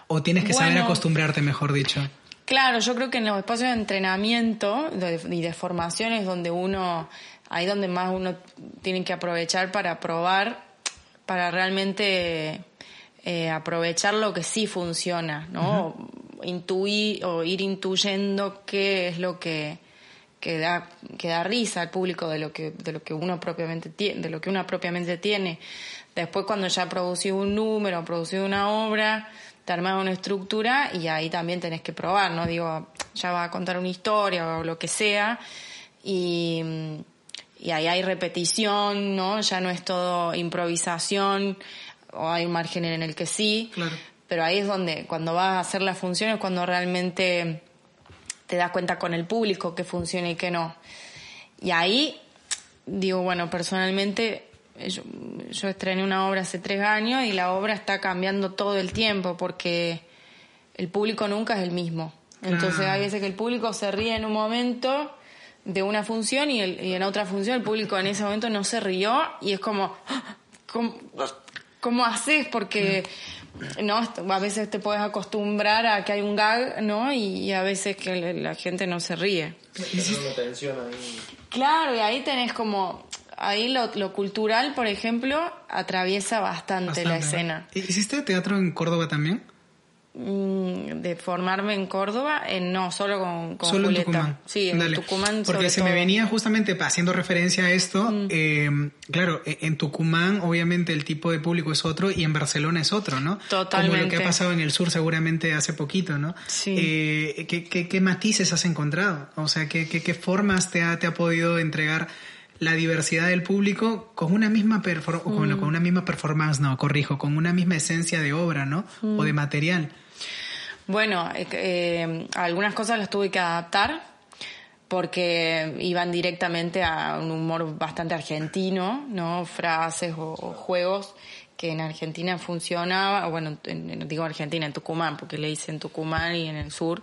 o tienes que saber Bueno. acostumbrarte, mejor dicho? Claro, yo creo que en los espacios de entrenamiento y de formación es donde uno, ahí donde más uno tiene que aprovechar para probar, para realmente eh, aprovechar lo que sí funciona, ¿no? Intuir o ir intuyendo qué es lo que, que da, que da risa al público de lo que, de lo que uno propiamente tiene, de lo que uno propiamente tiene. Después cuando ya producido un número, producido una obra, te armas una estructura y ahí también tenés que probar, ¿no? Digo, ya va a contar una historia o lo que sea y, y ahí hay repetición, ¿no? Ya no es todo improvisación o hay un margen en el que sí. Claro. Pero ahí es donde, cuando vas a hacer las funciones, cuando realmente te das cuenta con el público que funciona y que no. Y ahí, digo, bueno, personalmente, yo, yo estrené una obra hace tres años y la obra está cambiando todo el tiempo porque el público nunca es el mismo. Entonces Claro. hay veces que el público se ríe en un momento de una función y, el- y en otra función el público en ese momento no se rió y es como, "Ah, ¿cómo, cómo haces? Porque, ¿no? A veces te puedes acostumbrar a que hay un gag, ¿no? Y, a veces que la gente no se ríe. ahí. Claro, y ahí tenés como... Ahí lo, lo cultural, por ejemplo, atraviesa bastante, la escena. ¿Hiciste teatro en Córdoba también? Mm, de formarme en Córdoba, eh, no, solo con, con solo Julieta. en Tucumán. Sí, en Tucumán. Porque se me venía justamente haciendo referencia a esto. Mm. Eh, claro, e, en Tucumán, obviamente, el tipo de público es otro y en Barcelona es otro, ¿no? Totalmente. Como lo que ha pasado en el sur, seguramente hace poquito, ¿no? Sí. Eh, ¿qué, qué, qué, matices has encontrado? O sea, ¿qué, qué, qué formas te ha, te ha podido entregar? la diversidad del público con una misma perfor mm. con, con, una misma performance, no, corrijo, con una misma esencia de obra, ¿no? Mm. O de material. Bueno, eh, eh, algunas cosas las tuve que adaptar porque iban directamente a un humor bastante argentino, ¿no? Frases o, juegos que en Argentina funcionaba, bueno, en, digo Argentina, en Tucumán, porque le hice en Tucumán y en el sur,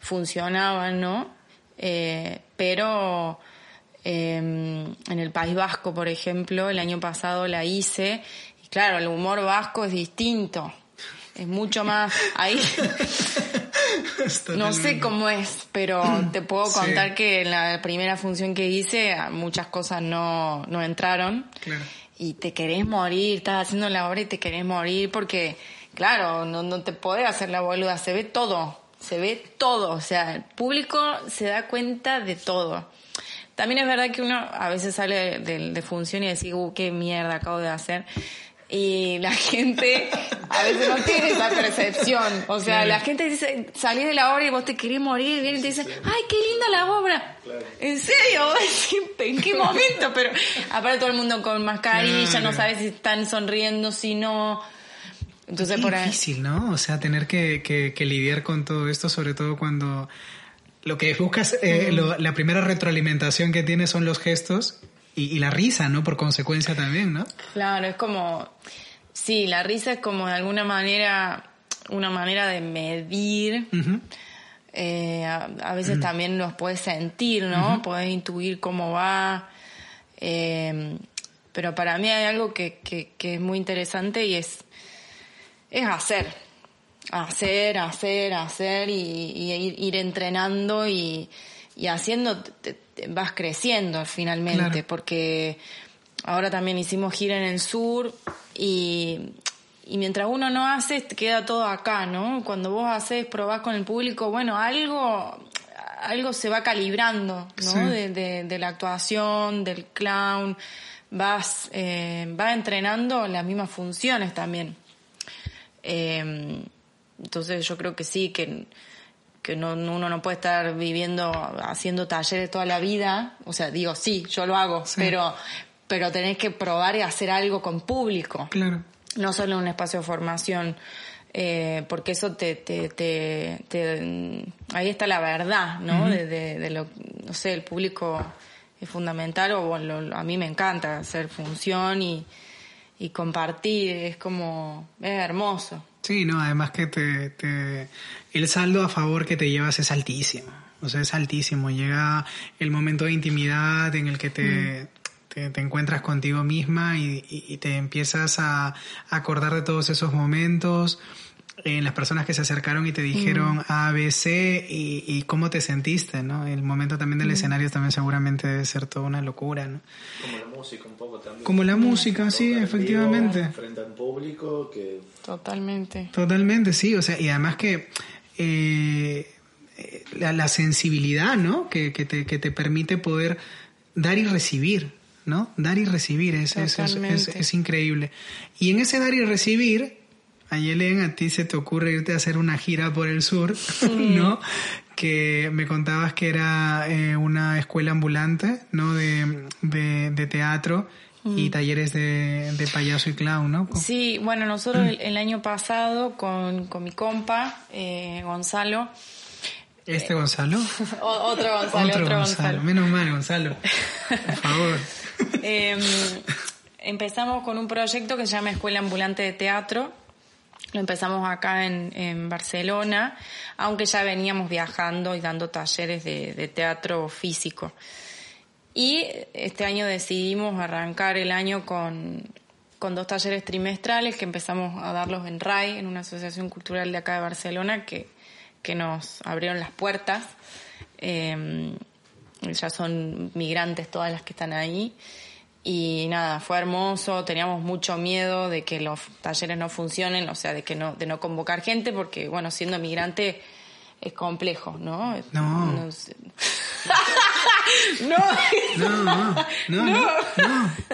funcionaban, ¿no? Eh, pero eh, en el País Vasco, por ejemplo, el año pasado la hice, y claro, el humor vasco es distinto, es mucho más ahí. no sé cómo es, pero te puedo contar sí. que en la primera función que hice muchas cosas no, no entraron. Claro. Y te querés morir, estás haciendo la obra y te querés morir porque, claro, no, no te podés hacer la boluda, se ve todo, se ve todo, o sea, el público se da cuenta de todo. También es verdad que uno a veces sale de, de, de función y decir, uh, qué mierda acabo de hacer y la gente a veces no tiene esa percepción. O sea, claro. la gente dice, salís de la obra y vos te querés morir, viene y te dicen, ay, qué linda la obra. Claro. ¿En serio? ¿En qué momento? Pero aparte todo el mundo con mascarilla, claro. no sabes si están sonriendo, si no. Entonces, es por ahí... difícil, ¿no? O sea, tener que, que, que lidiar con todo esto, sobre todo cuando lo que buscas, eh, lo, la primera retroalimentación que tienes son los gestos y, y, la risa, ¿no? Por consecuencia también, ¿no? Claro, es como, sí, la risa es como de alguna manera una manera de medir. Uh -huh. eh, a, a, veces uh -huh. también los puedes sentir, ¿no? Uh -huh. Puedes intuir cómo va. Eh, pero para mí hay algo que, que, que, es muy interesante y es, es hacer. Hacer, hacer, hacer y, y ir, ir, entrenando y, y haciendo vas creciendo finalmente, claro. porque ahora también hicimos gira en el sur y, y mientras uno no hace, queda todo acá, ¿no? Cuando vos haces, probás con el público, bueno, algo, algo se va calibrando, ¿no? Sí. De, de, de, la actuación, del clown, vas, eh, vas entrenando las mismas funciones también. Eh, entonces yo creo que sí, que que no, uno no puede estar viviendo, haciendo talleres toda la vida. O sea, digo, sí, yo lo hago, sí. pero, pero tenés que probar y hacer algo con público. Claro. No solo en un espacio de formación. Eh, porque eso te, te, te, te, ahí está la verdad, ¿no? Uh -huh. de, de, de, lo, no sé, el público es fundamental o bueno, a mí me encanta hacer función y, y compartir, es como, es hermoso. Sí, no, además que te, te, el saldo a favor que te llevas es altísimo. O sea, es altísimo. Llega el momento de intimidad en el que te, mm. te, te, encuentras contigo misma y, y, y, te empiezas a acordar de todos esos momentos en las personas que se acercaron y te dijeron mm. A, B, C y, y, cómo te sentiste, ¿no? El momento también del mm. escenario también seguramente debe ser toda una locura, ¿no? Como la música un poco también. Como la música, sí, efectivamente. Vivo, frente al público que... Totalmente. Totalmente, sí, o sea, y además que eh, la, la, sensibilidad, ¿no? Que, que, te, que te permite poder dar y recibir, ¿no? Dar y recibir es, es, es, es, increíble. Y en ese dar y recibir Ayelen, a ti se te ocurre irte a hacer una gira por el sur, ¿no? Que me contabas que era eh, una escuela ambulante, ¿no? De, de, de teatro mm. y talleres de, de, payaso y clown, ¿no? Sí, bueno, nosotros el, el año pasado con, con mi compa, eh, Gonzalo, ¿Este Gonzalo? otro Gonzalo, otro, otro Gonzalo. Gonzalo. Menos mal, Gonzalo. Por favor. eh, empezamos con un proyecto que se llama Escuela Ambulante de Teatro, lo empezamos acá en, Barcelona, aunque ya veníamos viajando y dando talleres de, teatro físico. Y este año decidimos arrancar el año con, con dos talleres trimestrales que empezamos a darlos en RAI, en una asociación cultural de acá de Barcelona, que, que nos abrieron las puertas. Eh, ya son migrantes todas las que están ahí. Y nada, fue hermoso, teníamos mucho miedo de que los talleres no funcionen, o sea, de que no, de no convocar gente, porque bueno, siendo migrante es complejo, ¿no? No. No. no. No, no,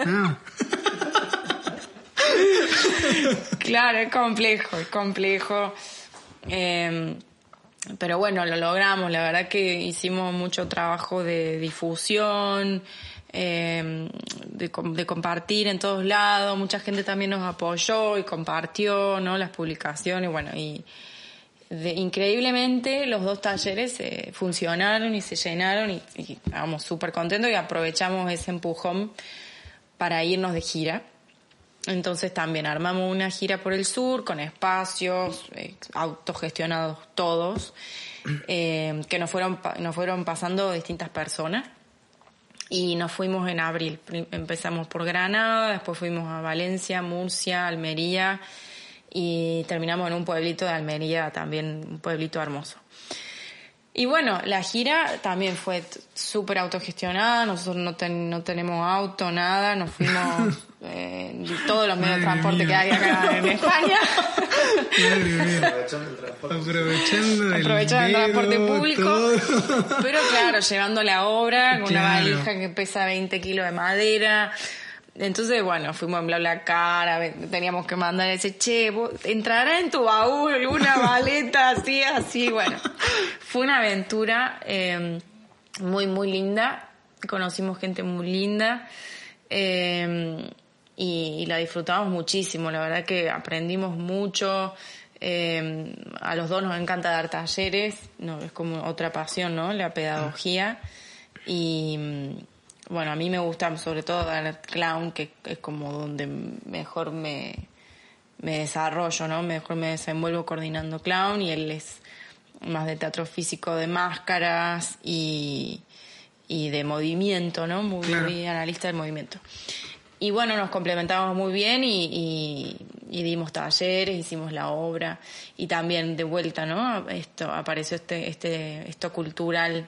no. Claro, es complejo, es complejo. Eh, pero bueno, lo logramos. La verdad que hicimos mucho trabajo de difusión, eh, de, com- de compartir en todos lados. Mucha gente también nos apoyó y compartió, ¿no? Las publicaciones, bueno, y de- increíblemente los dos talleres eh, funcionaron y se llenaron y, estábamos súper contentos y aprovechamos ese empujón para irnos de gira. Entonces también armamos una gira por el sur con espacios autogestionados todos, eh, que nos fueron, nos fueron pasando distintas personas. Y nos fuimos en abril. Empezamos por Granada, después fuimos a Valencia, Murcia, Almería y terminamos en un pueblito de Almería, también un pueblito hermoso. Y bueno, la gira también fue súper autogestionada, nosotros no, ten- no tenemos auto, nada, nos fuimos eh, en todos los medios de transporte mía. que hay acá en España. Madre mía. Aprovechando el transporte. Aprovechando el Aprovechando el transporte dedo, público. todo. Pero claro, llevando la obra con una valija que pesa 20 kilos de madera. Entonces, bueno, fuimos en BlaBlaCar, teníamos que mandar ese, che, vos- entrará en tu baúl una maleta así, así, bueno. Fue una aventura eh, muy, muy linda. Conocimos gente muy linda. eh, y, la disfrutamos muchísimo. La verdad que aprendimos mucho. eh, a los dos nos encanta dar talleres. No, es como otra pasión, ¿no? La pedagogía. Y bueno, a mí me gusta sobre todo dar clown, que es como donde mejor me, me desarrollo, ¿no? Mejor me desenvuelvo coordinando clown y él es más de teatro físico, de máscaras y, y de movimiento, ¿no? Muy, Claro. muy analista del movimiento. Y bueno, nos complementamos muy bien y, y, y dimos talleres, hicimos la obra y también de vuelta, ¿no? Esto apareció este, este, esto cultural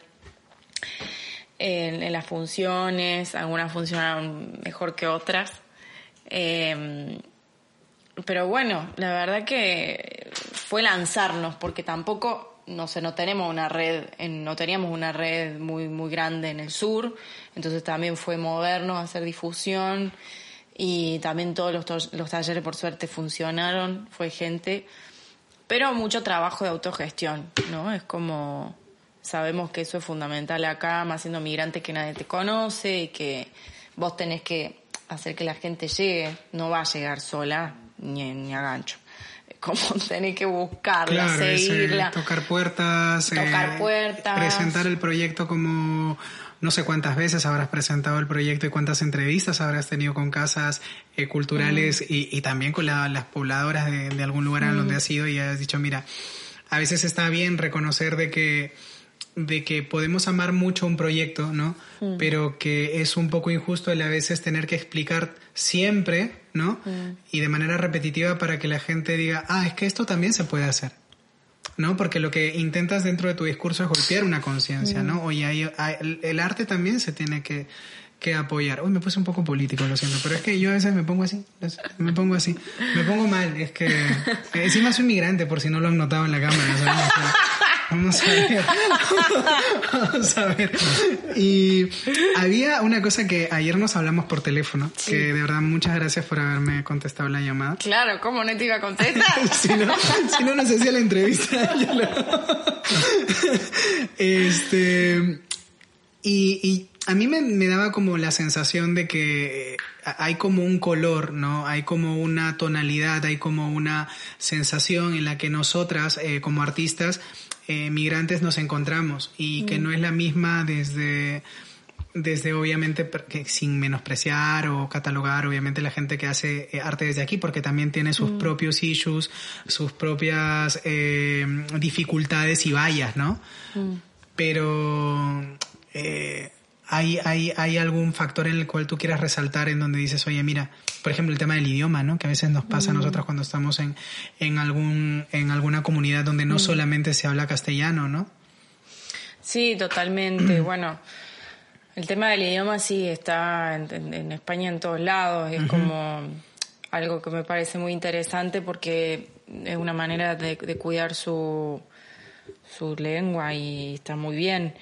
en, las funciones, algunas funcionaron mejor que otras. Eh, pero bueno, la verdad que fue lanzarnos, porque tampoco, no sé, no tenemos una red, no teníamos una red muy, muy grande en el sur, entonces también fue movernos, hacer difusión, y también todos los, los talleres por suerte funcionaron, fue gente, pero mucho trabajo de autogestión, ¿no? Es como, sabemos que eso es fundamental acá, más siendo migrante que nadie te conoce y que vos tenés que hacer que la gente llegue, no va a llegar sola ni, ni a gancho. Como tenés que buscarla, Claro, es, eh, seguirla. tocar puertas, Tocar eh, puertas. presentar el proyecto como no sé cuántas veces habrás presentado el proyecto y cuántas entrevistas habrás tenido con casas eh, culturales Mm. y, y también con la- las pobladoras de, de algún lugar en donde has ido y has dicho, mira, a veces está bien reconocer de que de que podemos amar mucho un proyecto, ¿no? Mm. Pero que es un poco injusto el a veces tener que explicar siempre, ¿no? Mm. Y de manera repetitiva para que la gente diga, ah, es que esto también se puede hacer. ¿no? Porque lo que intentas dentro de tu discurso es golpear una conciencia, ¿no? Oye, hay- hay- el, arte también se tiene que, que apoyar. Uy, me puse un poco político, lo siento, pero es que yo a veces me pongo así, me pongo así, me pongo mal, es que encima soy migrante, por si no lo han notado en la cámara, ¿sabes? Vamos a ver. Vamos a ver. Y había una cosa que ayer nos hablamos por teléfono, que de verdad muchas gracias por haberme contestado la llamada. Claro, ¿cómo no te iba a contestar? si no, si no, no se hacía la entrevista. Lo- este. Y, y a mí me, me daba como la sensación de que hay como un color, ¿no? Hay como una tonalidad, hay como una sensación en la que nosotras, eh, como artistas, eh, migrantes, nos encontramos y que no es la misma desde desde obviamente per- que sin menospreciar o catalogar obviamente la gente que hace eh, arte desde aquí porque también tiene sus propios issues sus propias eh, dificultades y vallas no pero eh, ¿Hay, hay, ¿Hay algún factor en el cual tú quieras resaltar en donde dices, oye, mira, por ejemplo, el tema del idioma, ¿no? Que a veces nos pasa a nosotros cuando estamos en, en, algún, en alguna comunidad donde no solamente se habla castellano, ¿no? Sí, totalmente. bueno, el tema del idioma sí está en, en España en todos lados. Es como algo que me parece muy interesante porque es una manera de, de cuidar su, su lengua y está muy bien.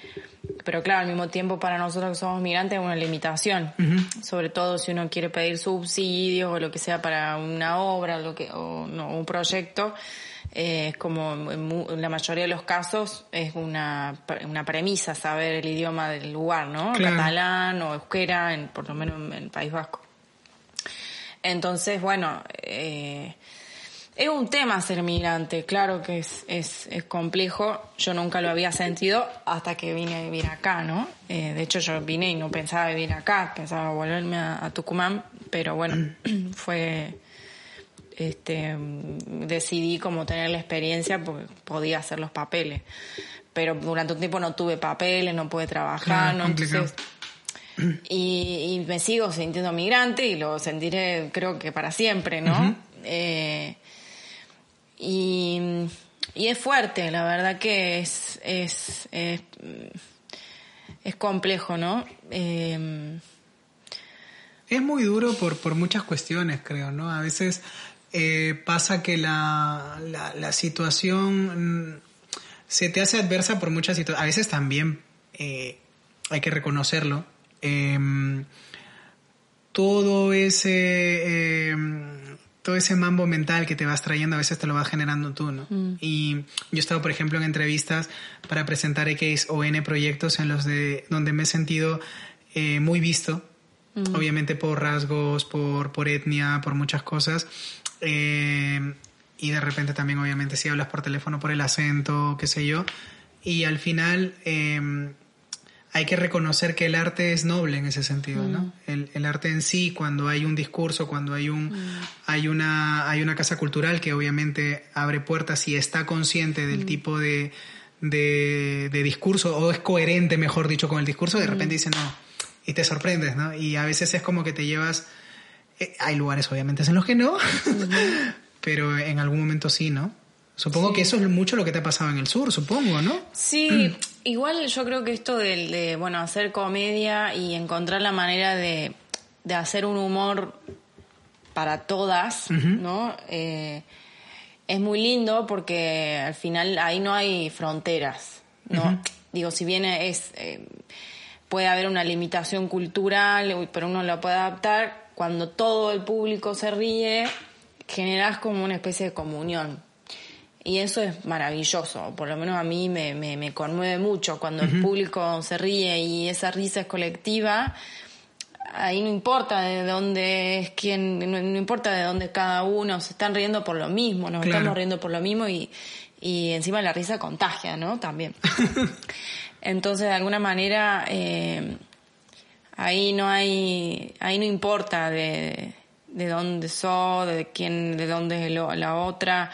Pero claro, al mismo tiempo para nosotros que somos migrantes es una limitación, sobre todo si uno quiere pedir subsidios o lo que sea para una obra lo que, o no, un proyecto. Eh, es como en, la mayoría de los casos es una, una premisa saber el idioma del lugar, ¿no? Catalán o euskera, en, por lo menos en el País Vasco. Entonces, bueno, eh, es un tema ser migrante, claro que es, es, es, complejo. Yo nunca lo había sentido hasta que vine a vivir acá, ¿no? Eh, de hecho, yo vine y no pensaba vivir acá, pensaba volverme a, Tucumán, pero bueno, fue. Este, decidí como tener la experiencia porque podía hacer los papeles. Pero durante un tiempo no tuve papeles, no pude trabajar, ¿no? Entonces, y, y, me sigo sintiendo migrante y lo sentiré creo que para siempre, ¿no? eh, y, y es fuerte, la verdad que es, es, es, complejo, ¿no? Eh, es muy duro por, por muchas cuestiones, creo, ¿no? A veces eh, pasa que la, la, situación mm, se te hace adversa por muchas situaciones. A veces también eh, hay que reconocerlo. Eh, todo ese todo ese mambo mental que te vas trayendo a veces te lo vas generando tú, ¿no? Mm. Y yo he estado, por ejemplo, en entrevistas para presentar X o N proyectos en los de donde me he sentido eh, muy visto, mm. obviamente por rasgos, por, por etnia, por muchas cosas. Eh, y de repente también, obviamente, si hablas por teléfono, por el acento, qué sé yo. Y al final, eh, hay que reconocer que el arte es noble en ese sentido, ¿no? Mm. El, el, arte en sí, cuando hay un discurso, cuando hay un mm. hay una hay una casa cultural que obviamente abre puertas y está consciente del mm. tipo de, de, de, discurso o es coherente, mejor dicho, con el discurso, de repente dice no y te sorprendes, ¿no? Y a veces es como que te llevas eh, hay lugares obviamente en los que no, pero en algún momento sí, ¿no? Supongo que eso es mucho lo que te ha pasado en el sur, supongo, ¿no? Sí, igual yo creo que esto de, de, bueno, hacer comedia y encontrar la manera de, de hacer un humor para todas, ¿no? Eh, es muy lindo porque al final ahí no hay fronteras, ¿no? Digo, si bien es... Eh, puede haber una limitación cultural, pero uno lo puede adaptar, cuando todo el público se ríe, generas como una especie de comunión. Y eso es maravilloso, por lo menos a mí me, me, me conmueve mucho cuando el público se ríe y esa risa es colectiva. Ahí no importa de dónde es quién, no, importa de dónde cada uno, se están riendo por lo mismo, nos estamos riendo por lo mismo y, y encima la risa contagia, ¿no? También. Entonces, de alguna manera, eh, ahí no hay, ahí no importa de, de dónde sos, de quién, de dónde es la otra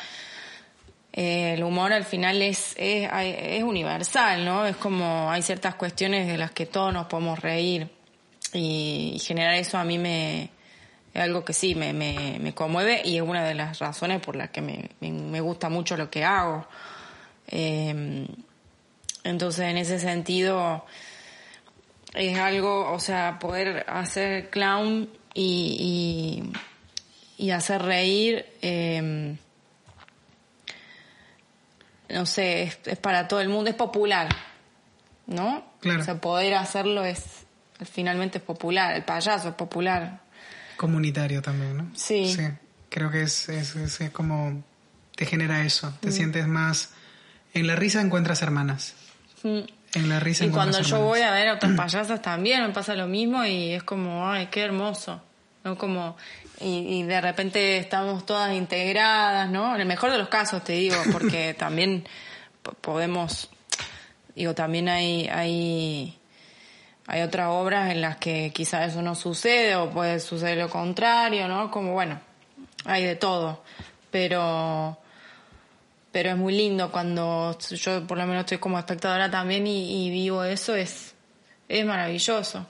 el humor al final es, es, universal, ¿no? Es como hay ciertas cuestiones de las que todos nos podemos reír y, generar eso a mí me es algo que sí me, me, me, conmueve y es una de las razones por las que me, me gusta mucho lo que hago. Eh, entonces, en ese sentido, es algo, o sea, poder hacer clown y, y, hacer reír. Eh, no sé, es, para todo el mundo, es popular, ¿no? Claro. O sea, poder hacerlo es, finalmente es popular, el payaso es popular. Comunitario también, ¿no? Sí. Sí, creo que es, es, es como, te genera eso, te mm. sientes más, en la risa encuentras hermanas. Mm. En la risa y cuando yo voy a ver a otras payasas también me pasa lo mismo y es como, ay, qué hermoso. ¿No? Como y, y, de repente estamos todas integradas, ¿no? En el mejor de los casos, te digo, porque también podemos, digo, también hay, hay, hay otras obras en las que quizás eso no sucede o puede suceder lo contrario, ¿no? Como bueno, hay de todo, pero pero es muy lindo cuando yo por lo menos estoy como espectadora también y, y vivo eso, es es maravilloso.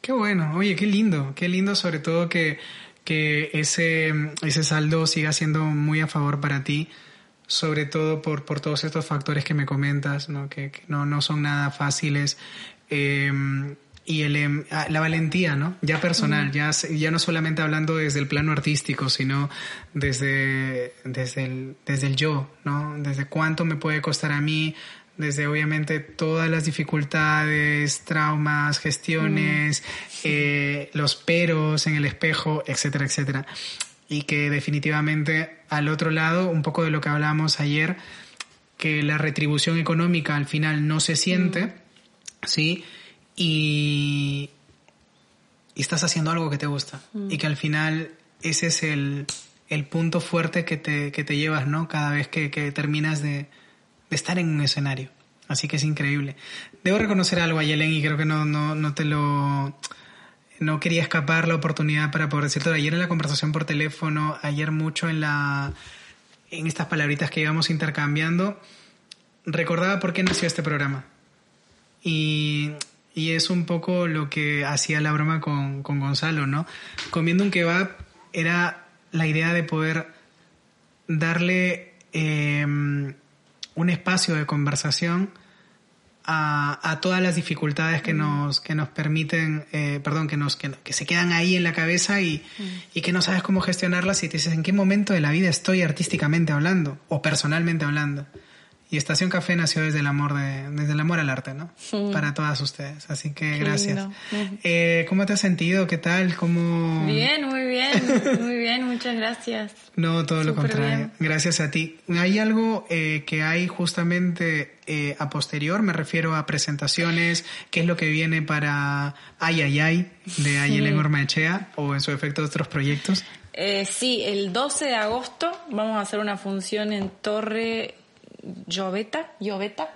Qué bueno, oye, qué lindo, qué lindo sobre todo que, que ese, ese saldo siga siendo muy a favor para ti, sobre todo por, por todos estos factores que me comentas, ¿no? que, que no, no son nada fáciles. Eh, y el, em, ah, la valentía, ¿no? Ya personal, ya, ya no solamente hablando desde el plano artístico, sino desde, desde, el, desde el yo, ¿no? Desde cuánto me puede costar a mí, desde obviamente todas las dificultades, traumas, gestiones, eh, los peros en el espejo, etcétera, etcétera. Y que definitivamente al otro lado, un poco de lo que hablábamos ayer, que la retribución económica al final no se siente, ¿sí? y, y estás haciendo algo que te gusta. Y que al final ese es el, el punto fuerte que te, que te, llevas, ¿no? Cada vez que, que terminas de, de, estar en un escenario. Así que es increíble. Debo reconocer algo a Yelen y creo que no, no, no te lo... No quería escapar la oportunidad para poder decirte. Ayer en la conversación por teléfono, ayer mucho en la en estas palabritas que íbamos intercambiando, recordaba por qué nació este programa. Y y es un poco lo que hacía la broma con, con Gonzalo, ¿no? Comiendo un kebab era la idea de poder darle eh, un espacio de conversación a, a, todas las dificultades que nos, que nos permiten, eh, perdón, que, nos, que, que, se quedan ahí en la cabeza y, mm. y, que no sabes cómo gestionarlas y te dices en qué momento de la vida estoy artísticamente hablando o personalmente hablando. Y Estación Café nació desde el amor de, desde el amor al arte, ¿no? Sí. Para todas ustedes. Así que Qué gracias. Eh, ¿Cómo te has sentido? ¿Qué tal? ¿Cómo... Bien, muy bien, muy bien, muchas gracias. No, todo Súper lo contrario. Bien. Gracias a ti. Hay algo eh, que hay justamente eh, a posterior, me refiero a presentaciones, qué es lo que viene para Ay Ay Ay de Ayelen sí. Ormaechea o en su efecto otros proyectos. Eh, sí, el 12 de agosto vamos a hacer una función en Torre Lloveta, Lloveta,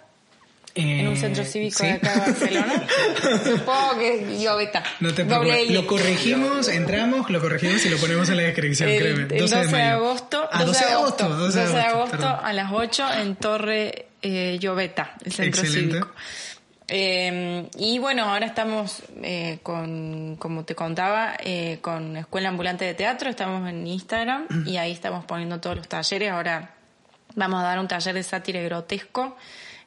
eh, en un centro cívico ¿sí? de acá de Barcelona. Supongo que Lloveta. No te preocupes. Lo corregimos, entramos, lo corregimos y lo ponemos en la descripción, el, créeme. 12, 12 de, de, agosto. Ah, 12 de agosto. 12 de agosto, 12 de agosto a las 8 en Torre eh, Lloveta, el centro Excelente. cívico. Eh, y bueno, ahora estamos eh, con, como te contaba, eh, con Escuela Ambulante de Teatro, estamos en Instagram y ahí estamos poniendo todos los talleres. Ahora Vamos a dar un taller de sátira grotesco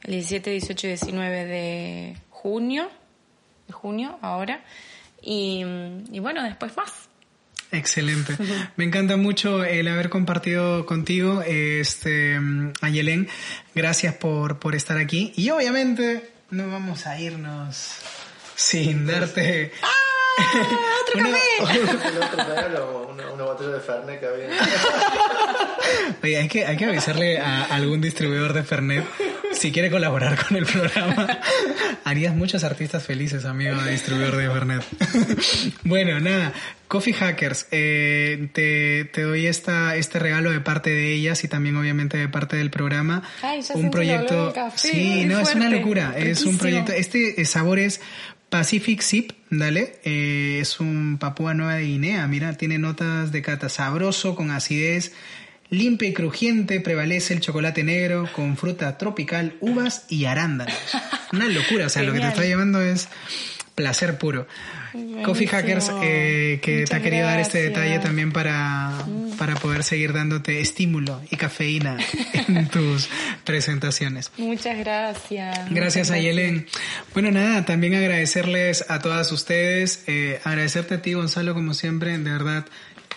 el 17, 18 y 19 de junio, de junio ahora. Y, y bueno, después más. Excelente. Me encanta mucho el haber compartido contigo, este, Ayelen. Gracias por, por estar aquí. Y obviamente no vamos a irnos sin darte... ¡Ah! ¡Otro Una- café! Lo- una, una botella de Fernet que había. Oye, hay que, hay que avisarle a algún distribuidor de Fernet si quiere colaborar con el programa. Harías muchos artistas felices, amigo distribuidor de Fernet. bueno, nada. Coffee Hackers, eh, te, te doy esta, este regalo de parte de ellas y también obviamente de parte del programa. Ay, ya un el proyecto. café, sí, no, es una locura. Es un proyecto. Este sabor es Pacific Sip, dale. Eh, es un Papúa Nueva Guinea. Mira, tiene notas de cata sabroso, con acidez. Limpio y crujiente, prevalece el chocolate negro con fruta tropical, uvas y arándanos. Una locura, o sea, lo que te está llevando es placer puro. Coffee Hackers, eh, que te ha querido dar este. Mm. detalle también para, para poder seguir dándote estímulo y cafeína en tus presentaciones. Muchas gracias. Gracias Muchas a Yelen. Bueno, nada, también agradecerles a todas ustedes, eh, agradecerte a ti, Gonzalo, como siempre, de verdad.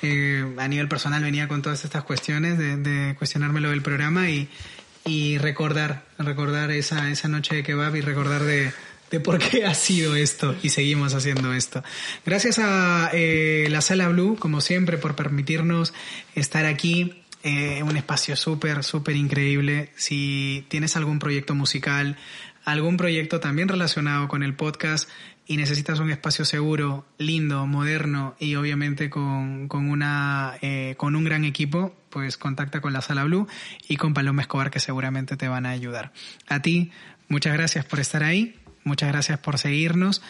eh, a nivel personal venía con todas estas cuestiones de, de cuestionarme lo del programa y, y recordar, recordar esa, esa noche de kebab y recordar de, de por qué ha sido esto y seguimos haciendo esto. Gracias a eh, la Sala Blue, como siempre, por permitirnos estar aquí. Eh, un espacio súper, súper increíble. Si tienes algún proyecto musical, algún proyecto también relacionado con el podcast y necesitas un espacio seguro, lindo, moderno y obviamente con, con, una, eh, con un gran equipo, pues contacta con la Sala Blue y con Paloma Escobar que seguramente te van a ayudar. A ti, muchas gracias por estar ahí, muchas gracias por seguirnos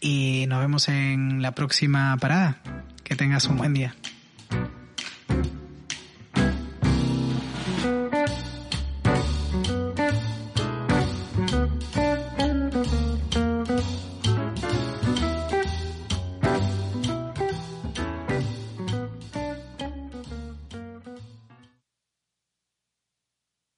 y nos vemos en la próxima parada. Que tengas un buen día.